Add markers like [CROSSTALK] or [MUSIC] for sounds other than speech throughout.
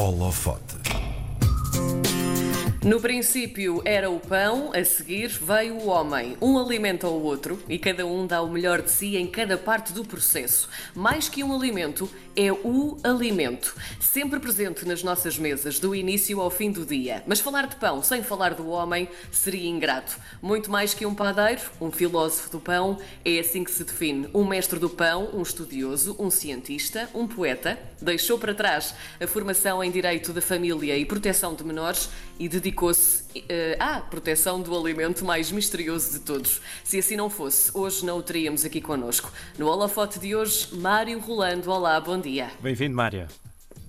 Holofote. No princípio era o pão, a seguir veio o homem. Um alimenta o outro e cada um dá o melhor de si em cada parte do processo. Mais que um alimento, é o alimento. Sempre presente nas nossas mesas, do início ao fim do dia. Mas falar de pão sem falar do homem seria ingrato. Muito mais que um padeiro, um filósofo do pão, é assim que se define. Um mestre do pão, um estudioso, um cientista, um poeta. Deixou para trás a formação em direito da família e proteção de menores e dedicou-se uh, à proteção do alimento mais misterioso de todos. Se assim não fosse, hoje não o teríamos aqui connosco. No holofote de hoje, Mário Rolando. Olá, bom dia. Bem-vindo, Mário.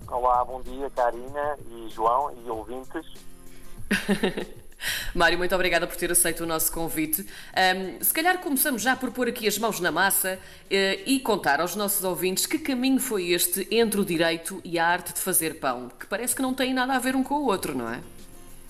Olá, bom dia, Karina e João e ouvintes. [LAUGHS] Mário, muito obrigada por ter aceito o nosso convite. Um, se calhar começamos já por pôr aqui as mãos na massa uh, e contar aos nossos ouvintes que caminho foi este entre o direito e a arte de fazer pão, que parece que não tem nada a ver um com o outro, não é?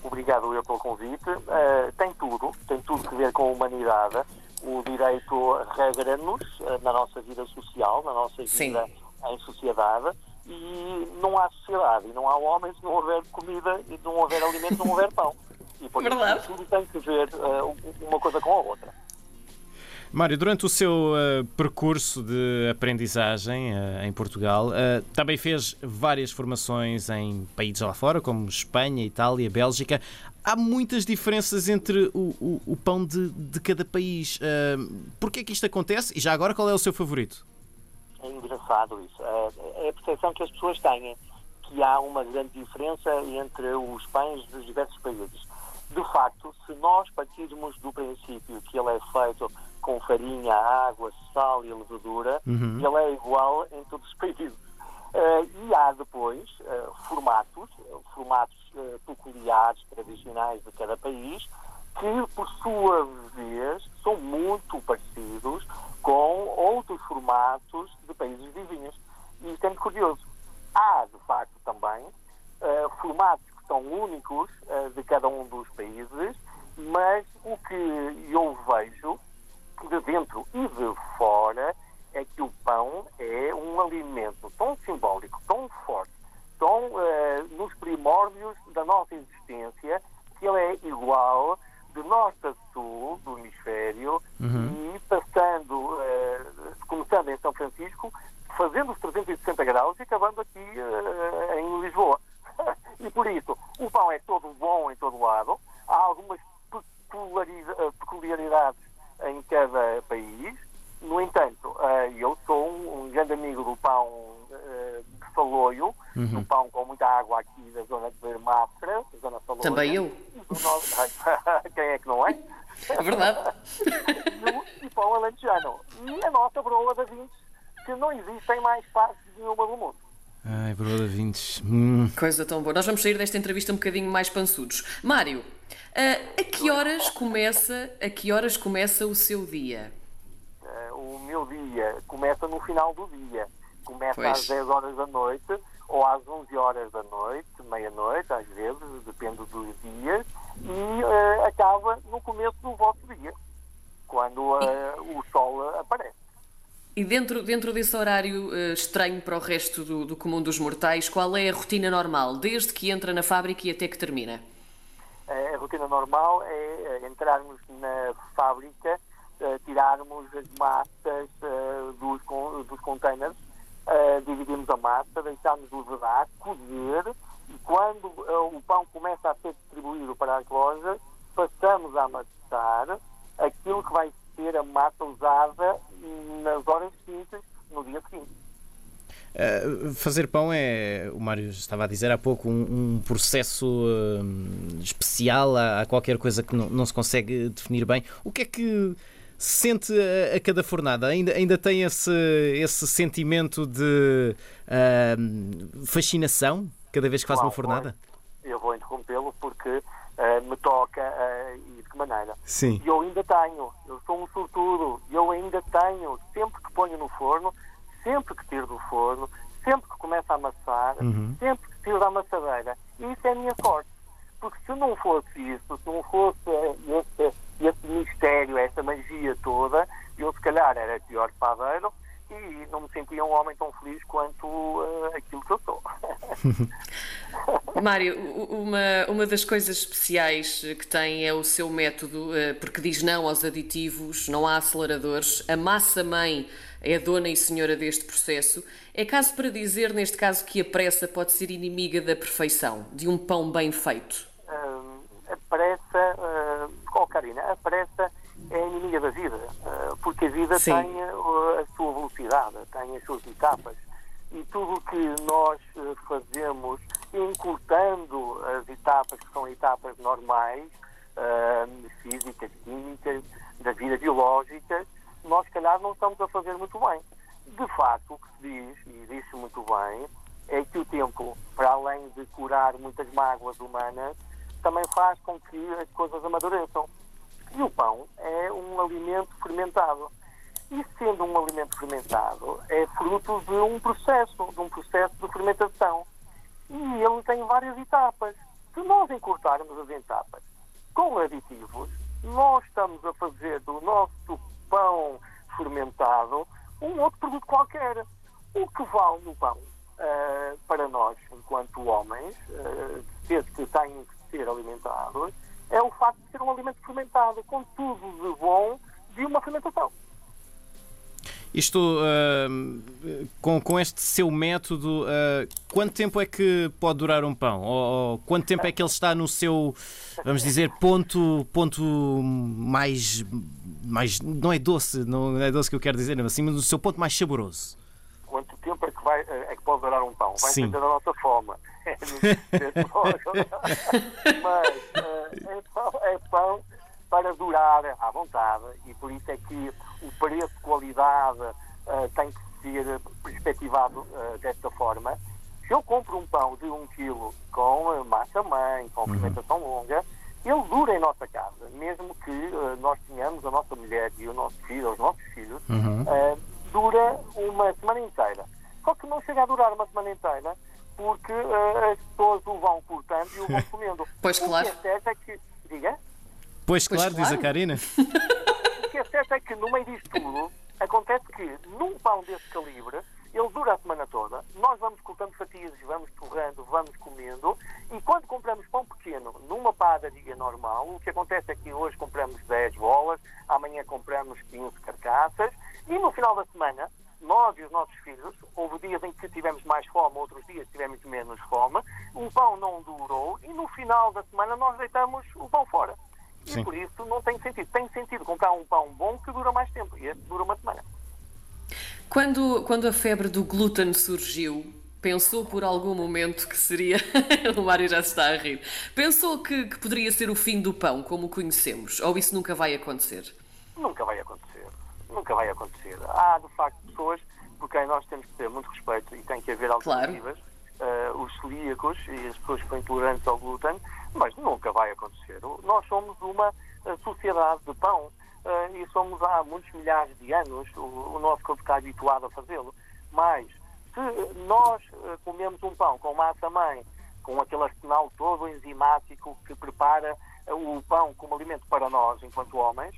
Obrigado eu pelo convite. Uh, tem tudo, tem tudo que ver com a humanidade. O direito regra-nos uh, na nossa vida social, na nossa Sim. vida em sociedade e não há sociedade, e não há homens se não houver comida, e não houver alimento, não houver pão. E por isso tudo tem que ver uh, uma coisa com a outra. Mário, durante o seu uh, percurso de aprendizagem uh, em Portugal, uh, também fez várias formações em países lá fora, como Espanha, Itália, Bélgica. Há muitas diferenças entre o, o, o pão de, de, cada país. Uh, é que isto acontece? E já agora, qual é o seu favorito? É engraçado isso. É a percepção que as pessoas têm que há uma grande diferença entre os pães dos diversos países. De facto, se nós partirmos do princípio que ele é feito com farinha, água, sal e levadura, Uhum. ele é igual em todos os [LAUGHS] países. Eh, e há depois eh, formatos, formatos eh, peculiares, tradicionais de cada país, que por sua vez são muito parecidos com outros formatos de países vizinhos. E isto é muito curioso. Há, de facto, também formatos que são únicos de cada um dos países, mas o que eu vejo de dentro e de fora é que o pão é um alimento tão simbólico, tão forte, tão eh, nos primórdios da nossa existência, que ele é igual de norte a sul do hemisfério e passando, eh, começando em São Francisco, fazendo os 360 graus e acabando aqui eh, em Lisboa. [LAUGHS] e por isso, o pão é todo bom em todo lado, há algumas peculiariza- eh, peculiaridades em cada país. No entanto, eh, eu sou um, um grande amigo do pão eh, de Saloio, do pão com muita água aqui da zona de da zona. Também eu. Nosso- [LAUGHS] Quem é que não é? É verdade. [LAUGHS] e, e pão alentejano. E a nossa broa da Vintes, que não existem mais partes nenhuma do mundo. Ai, broda vintes. Hum. Coisa tão boa. Nós vamos sair desta entrevista um bocadinho mais pançudos. Mário, ah, a que horas começa, a que horas começa o seu dia? Eh, o meu dia começa no final do dia. Começa Pois. às 10 horas da noite ou às 11 horas da noite, meia-noite, às vezes, depende dos dias, e eh, acaba no começo do vosso dia, quando eh, o sol aparece. E dentro, dentro desse horário eh, estranho para o resto do, do comum dos mortais, qual é a rotina normal, desde que entra na fábrica e até que termina? Eh, A rotina normal é eh, entrarmos na fábrica, eh, tirarmos as massas eh, dos, dos containers, eh, dividimos a massa, deixarmos levedar, cozer, e quando eh, o pão começa a ser distribuído para as lojas, passamos a amassar aquilo que vai ser a massa usada nas horas seguintes, no dia seguinte. Uh, fazer pão é, o Mário estava a dizer há pouco, um, um processo hum, especial, há, há qualquer coisa que não, não se consegue definir bem. O que é que sente a, a cada fornada? Ainda, ainda tem esse, esse sentimento de hum, fascinação cada vez que faz uma Uau, fornada? Eu vou interrompê-lo porque eh, me toca eh, e de que maneira. Sim. E eu ainda tenho, eu sou um sortudo, e eu ainda tenho, sempre que ponho no forno, sempre que tiro do forno, sempre que começo a amassar, sempre que tiro da amassadeira. E isso é a minha sorte. Porque se não fosse isso, se não fosse eh, esse, esse mistério, magia toda, eu se calhar era pior padeiro e não me sentia um homem tão feliz quanto eh, aquilo que eu sou. [LAUGHS] Mário, uma, uma das coisas especiais que tem é o seu método, eh, porque diz não aos aditivos, não há aceleradores. A massa-mãe é dona e senhora deste processo. É caso para dizer, neste caso, que a pressa pode ser inimiga da perfeição, de um pão bem feito? Uh, a pressa, uh, oh Karina, a pressa é inimiga da vida, uh, porque a vida Sim. tem a sua velocidade, tem as suas etapas. E tudo o que nós fazemos, encurtando as etapas que são etapas normais, físicas, químicas, da vida biológica, nós, se calhar, não estamos a fazer muito bem. De facto, o que se diz, e diz-se muito bem, é que o tempo, para além de curar muitas mágoas humanas, também faz com que as coisas amadureçam. E o pão é um alimento fermentado. E sendo um alimento fermentado, é fruto de um processo, de um processo de fermentação. E ele tem várias etapas. Se nós encurtarmos as etapas com aditivos, nós estamos a fazer do nosso pão fermentado um outro produto qualquer. O que vale no pão uh, para nós, enquanto homens, uh, que têm que ser alimentados, é o facto de ser um alimento fermentado, com tudo de bom de uma fermentação. Isto, uh, com, com este seu método, uh, quanto tempo é que pode durar um pão? Ou, ou, quanto tempo é que ele está no seu, vamos dizer, ponto, ponto mais, mais. Não é doce, não é doce que eu quero dizer, mas assim, mas no seu ponto mais saboroso? Quanto tempo é que, vai, é que pode durar um pão? Vai Sim. depender da nossa fome. [LAUGHS] [LAUGHS] mas uh, é, pão, é pão para durar à vontade e por isso é que o preço-qualidade uh, tem que ser perspectivado uh, desta forma. Se eu compro um pão de um quilo com massa-mãe, com uhum. fermentação longa, ele dura em nossa casa, mesmo que uh, nós tenhamos a nossa mulher e o nosso filho, os nossos filhos, uhum. dura uma semana inteira. Só que não chega a durar uma semana inteira porque as pessoas o vão cortando e o vão [LAUGHS] comendo. Pois claro. O que é certo é que. Diga? Pois, pois claro, claro, diz a Karina. o que é certo é que no meio disto tudo, acontece que num pão desse calibre, ele dura a semana toda, nós vamos cortando fatias, vamos torrando, vamos comendo, e quando compramos pão pequeno numa padaria normal, o que acontece é que hoje compramos 10 bolas, amanhã compramos 15 carcaças, e no final da semana, nós e os nossos filhos, houve dias em que tivemos mais fome, outros dias tivemos menos fome, o pão não durou, e no final da semana nós deitamos o pão fora. Sim. E por isso não tem sentido. Tem sentido comprar um bom que dura mais tempo. E esse dura uma semana. Quando, quando a febre do glúten surgiu, pensou por algum momento que seria. [LAUGHS] o Mário já se está a rir. Pensou que, que poderia ser o fim do pão, como o conhecemos? Ou isso nunca vai acontecer? Nunca vai acontecer. Nunca vai acontecer. Há, de facto, pessoas por quem nós temos que ter muito respeito e tem que haver alternativas. Claro uh, os celíacos e as pessoas que são intolerantes ao glúten, mas nunca vai acontecer. Nós somos uma uh, sociedade de pão uh, e somos há muitos milhares de anos, o, o nosso corpo está habituado a fazê-lo. Mas se nós comemos um pão com massa-mãe, com aquele arsenal todo enzimático que prepara o pão como alimento para nós, enquanto homens,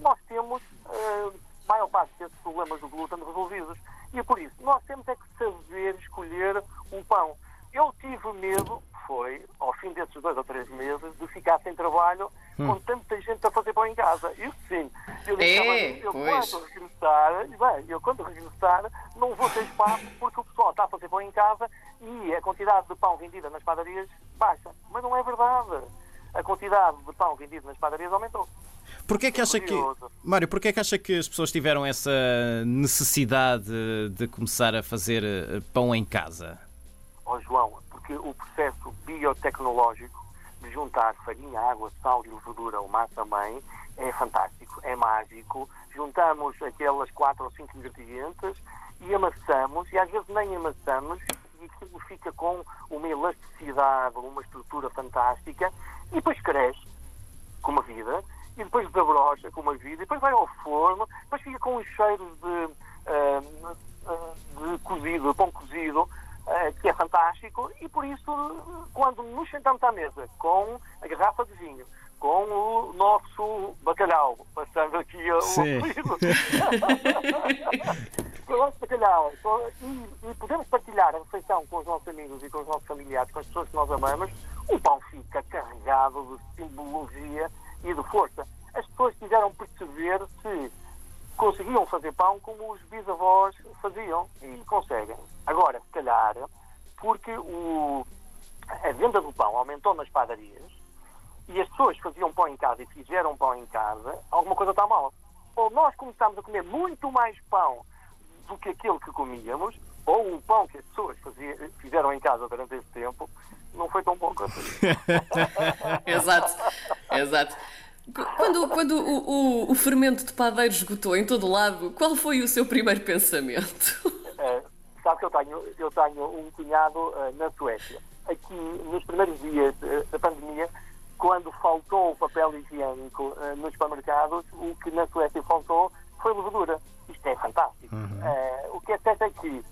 nós temos a maior parte desses problemas do glúten resolvidos. E é por isso, nós temos é que saber escolher um pão. Eu tive medo, foi, ao fim desses dois ou três meses, de ficar sem trabalho hum. com tanta gente a fazer pão em casa. Isso sim. Eu disse, é, eu quando regressar, bem, eu quando regressar, não vou ter espaço porque o pessoal está a fazer pão em casa e a quantidade de pão vendida nas padarias baixa. Mas não é verdade. A quantidade de pão vendido nas padarias aumentou. Porquê que acha que. Mário, porquê que acha que as pessoas tiveram essa necessidade de começar a fazer eh, pão em casa? Ó oh, João, porque o processo biotecnológico de juntar farinha, água, sal e levedura ao massa-mãe é fantástico, é mágico. Juntamos aquelas quatro ou cinco ingredientes e amassamos, e às vezes nem amassamos, e aquilo fica com uma elasticidade, uma estrutura fantástica, e depois cresce, como a vida, e depois desabrocha com uma vida, e depois vai ao forno, depois fica com os cheiros de, uh, de cozido, de pão cozido, que é fantástico, e por isso, quando nos sentamos à mesa com a garrafa de vinho, com o nosso bacalhau, passando aqui [LAUGHS] o apelido. Vamos partilhar e, e podemos partilhar a refeição com os nossos amigos e com os nossos familiares, com as pessoas que nós amamos, o pão fica carregado de simbologia e de força. As pessoas quiseram perceber se conseguiam fazer pão como os bisavós faziam e conseguem. Agora, se calhar, porque o, a venda do pão aumentou nas padarias e as pessoas faziam pão em casa e fizeram pão em casa, alguma coisa está mal. Ou nós começámos a comer muito mais pão do que aquele que comíamos, ou o pão que as pessoas faziam, fizeram em casa durante esse tempo, não foi tão bom quanto [LAUGHS] [LAUGHS] isso. exato, exato. Quando, quando o, o, o, fermento de padeiro esgotou em todo lado, qual foi o seu primeiro pensamento? É, sabe que eu tenho, eu tenho um cunhado uh, na Suécia. Aqui, nos primeiros dias uh, da pandemia, quando faltou o papel higiênico uh, nos supermercados, o que na Suécia faltou foi levedura. Isto é fantástico. Uhum. Uh, o que é certo é que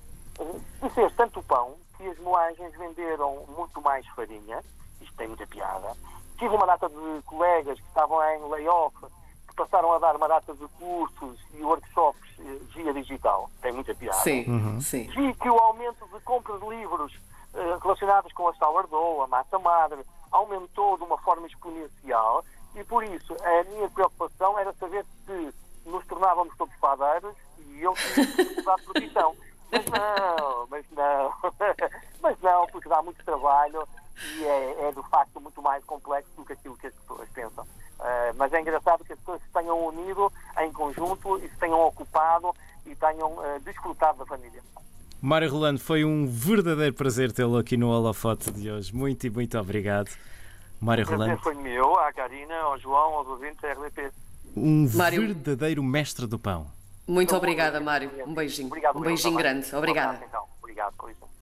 se fez tanto pão que as moagens venderam muito mais farinha. Isto tem muita piada. Tive uma data de colegas que estavam em layoff, que passaram a dar uma data de cursos e workshops uh, via digital. Tem muita piada. Sim, uhum. sim. Vi que o aumento de compra de livros relacionados com a sourdough, a massa madre, aumentou de uma forma exponencial e por isso a minha preocupação era saber se nos tornávamos todos padeiros e eu tinha que mudar de profissão. [LAUGHS] Mas não, mas não, [LAUGHS] mas não, porque dá muito trabalho e é, é de facto muito mais complexo do que aquilo que as pessoas pensam. Uh, mas é engraçado que as pessoas se tenham unido em conjunto e se tenham ocupado e tenham uh, desfrutado da família. Mário Rolando, foi um verdadeiro prazer tê-lo aqui no Holofote de hoje. Muito e muito obrigado. Mário Rolando. foi meu, à Karina, ao João, aos ouvintes da RDP. Um Mário... verdadeiro mestre do pão. Muito obrigada, Mário. Um beijinho. Obrigado, um beijinho grande. Obrigada. Então. Obrigado, com